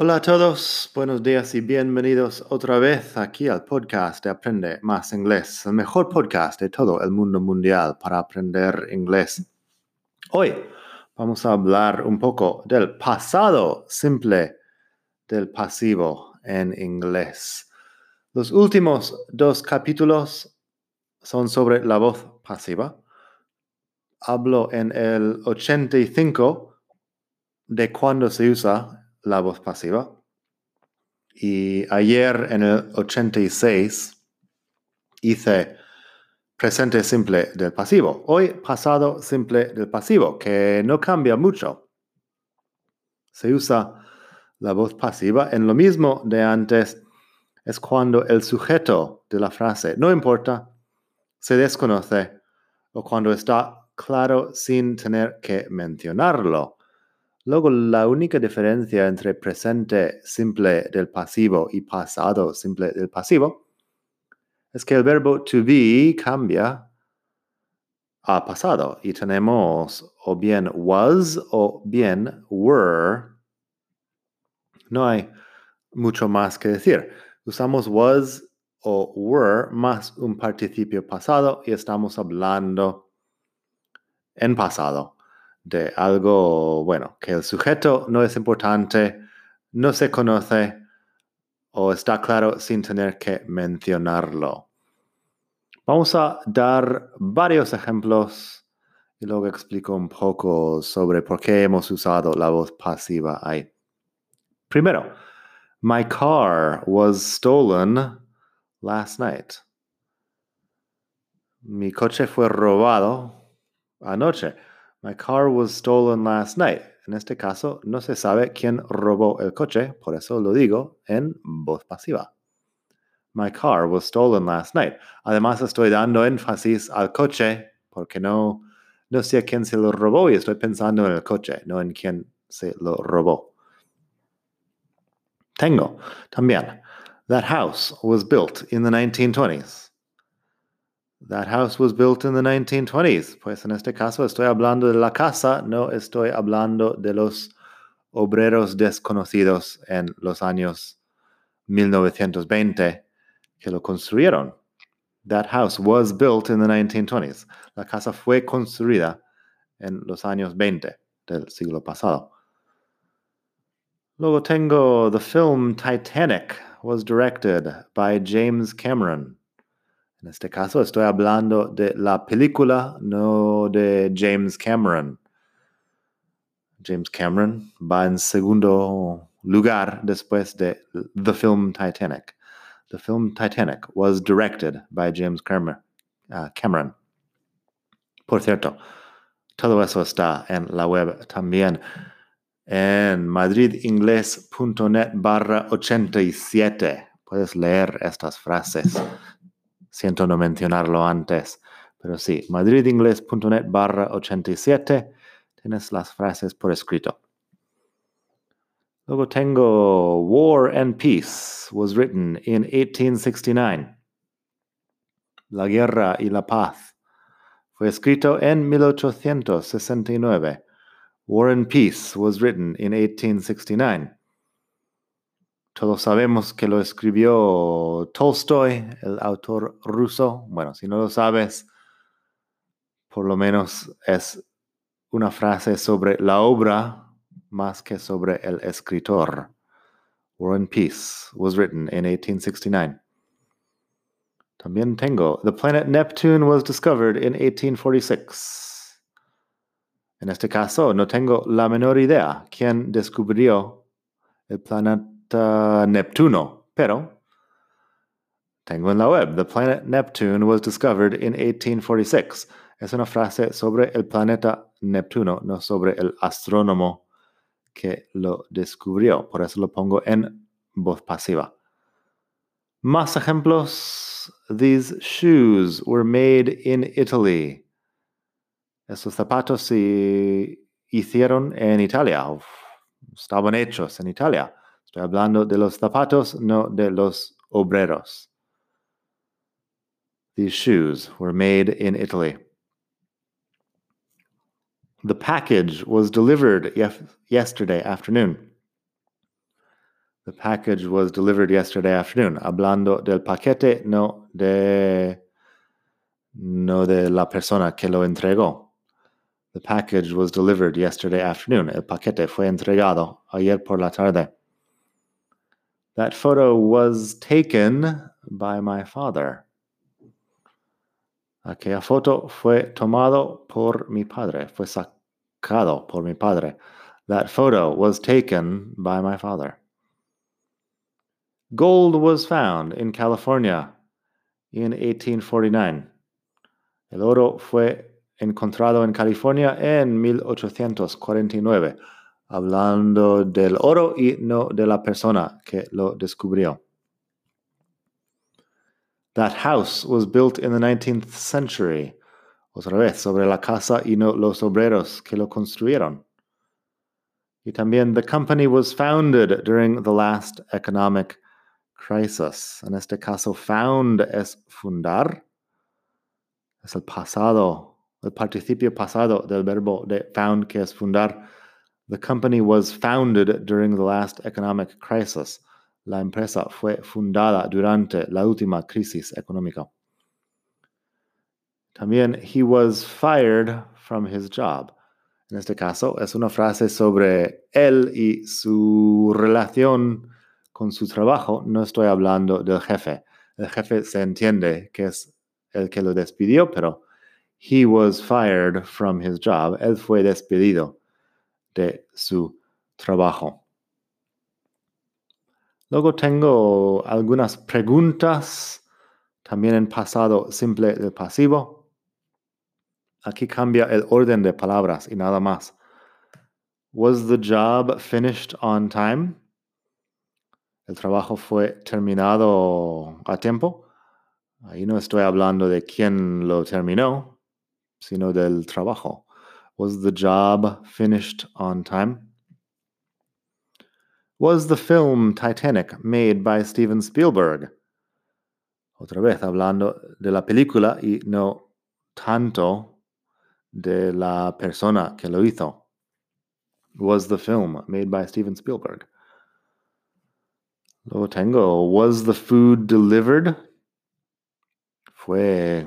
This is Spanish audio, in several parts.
Hola a todos, buenos días y bienvenidos otra vez aquí al podcast de Aprende Más Inglés, el mejor podcast de todo el mundo mundial para aprender inglés. Hoy vamos a hablar un poco del pasado simple del pasivo en inglés. Los últimos dos capítulos son sobre la voz pasiva. Hablo en el 85 de cuando se usa la voz pasiva. Y ayer en el 86 hice presente simple del pasivo. Hoy pasado simple del pasivo, que no cambia mucho. Se usa la voz pasiva en lo mismo de antes. Es cuando el sujeto de la frase, no importa, se desconoce o cuando está claro sin tener que mencionarlo. Luego, la única diferencia entre presente simple del pasivo y pasado simple del pasivo es que el verbo to be cambia a pasado y tenemos o bien was o bien were. No hay mucho más que decir. Usamos was o were más un participio pasado y estamos hablando en pasado de algo, bueno, que el sujeto no es importante, no se conoce o está claro sin tener que mencionarlo. Vamos a dar varios ejemplos y luego explico un poco sobre por qué hemos usado la voz pasiva ahí. Primero, my car was stolen last night. Mi coche fue robado anoche. My car was stolen last night. En este caso, no se sabe quién robó el coche, por eso lo digo en voz pasiva. My car was stolen last night. Además, estoy dando énfasis al coche porque no, no sé quién se lo robó y estoy pensando en el coche, no en quién se lo robó. Tengo también. That house was built in the 1920s. That house was built in the 1920s. Pues en este caso estoy hablando de la casa, no estoy hablando de los obreros desconocidos en los años 1920 que lo construyeron. That house was built in the 1920s. La casa fue construida en los años 20 del siglo pasado. Luego tengo the film Titanic was directed by James Cameron. En este caso estoy hablando de la película, no de James Cameron. James Cameron va en segundo lugar después de The Film Titanic. The film Titanic was directed by James uh, Cameron. Por cierto, todo eso está en la web también en madridingles.net barra 87. Puedes leer estas frases Siento no mencionarlo antes, pero sí, madridingles.net barra 87. Tienes las frases por escrito. Luego tengo War and Peace was written in 1869. La guerra y la paz fue escrito en 1869. War and Peace was written in 1869. Todos sabemos que lo escribió Tolstoy, el autor ruso. Bueno, si no lo sabes, por lo menos es una frase sobre la obra más que sobre el escritor. War and Peace was written in 1869. También tengo The planet Neptune was discovered in 1846. En este caso, no tengo la menor idea quién descubrió el planeta Neptuno, pero tengo en la web, the planet Neptune was discovered in 1846. Es una frase sobre el planeta Neptuno, no sobre el astrónomo que lo descubrió. Por eso lo pongo en voz pasiva. Más ejemplos. These shoes were made in Italy. Esos zapatos se hicieron en Italia, estaban hechos en Italia. Hablando de los zapatos, no de los obreros. These shoes were made in Italy. The package was delivered yesterday afternoon. The package was delivered yesterday afternoon. Hablando del paquete, no de, no de la persona que lo entregó. The package was delivered yesterday afternoon. El paquete fue entregado ayer por la tarde. That photo was taken by my father. Aquella foto fue tomado por mi padre. Fue sacado por mi padre. That photo was taken by my father. Gold was found in California in 1849. El oro fue encontrado en California en 1849, hablando del oro y no de la persona que lo descubrió. That house was built in the 19th century. Otra vez, sobre la casa y no los obreros que lo construyeron. Y también, the company was founded during the last economic crisis. En este caso, found es fundar. Es el pasado, el participio pasado del verbo de found, que es fundar. The company was founded during the last economic crisis. La empresa fue fundada durante la última crisis económica. También, he was fired from his job. En este caso, es una frase sobre él y su relación con su trabajo, no estoy hablando del jefe. El jefe se entiende que es el que lo despidió, pero he was fired from his job. Él fue despedido de su trabajo. Luego tengo algunas preguntas, también en pasado simple del pasivo. Aquí cambia el orden de palabras y nada más. Was the job finished on time? el trabajo fue terminado a tiempo. Ahí no estoy hablando de quién lo terminó, sino del trabajo. Was the job finished on time? Was the film Titanic made by Steven Spielberg? Otra vez hablando de la película y no tanto de la persona que lo hizo. Was the film made by Steven Spielberg? Lo tengo. Was the food delivered? Fue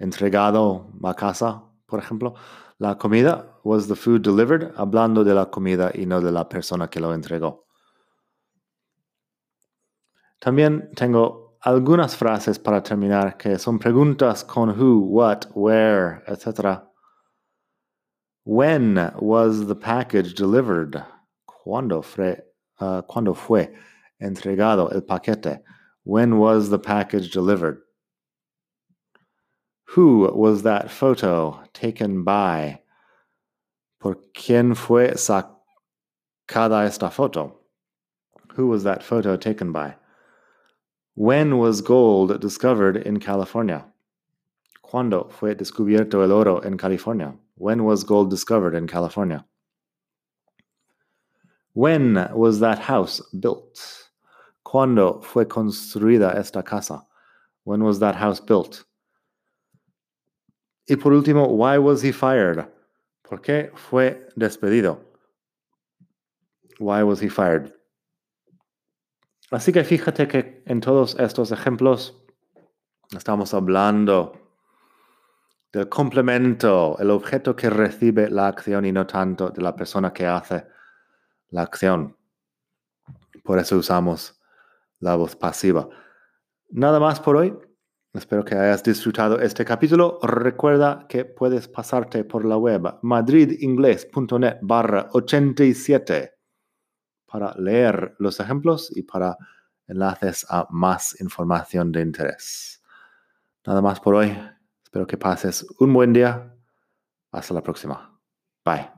entregado a casa, por ejemplo. La comida. Was the food delivered? Hablando de la comida y no de la persona que lo entregó. También tengo algunas frases para terminar que son preguntas con who, what, where, etc. When was the package delivered? ¿Cuándo fue? ¿Cuándo fue? entregado el paquete? When was the package delivered? Who was that photo taken by? ¿Por quién fue sacada esta foto? Who was that photo taken by? When was gold discovered in California? ¿Cuándo fue descubierto el oro en California? When was gold discovered in California? When was that house built? ¿Cuándo fue construida esta casa? When was that house built? Y por último, why was he fired? ¿Por qué fue despedido? Why was he fired? Así que fíjate que en todos estos ejemplos estamos hablando del complemento, el objeto que recibe la acción y no tanto de la persona que hace la acción. Por eso usamos la voz pasiva. Nada más por hoy. Espero que hayas disfrutado este capítulo. Recuerda que puedes pasarte por la web madridingles.net barra 87 para leer los ejemplos y para enlaces a más información de interés. Nada más por hoy. Espero que pases un buen día. Hasta la próxima. Bye.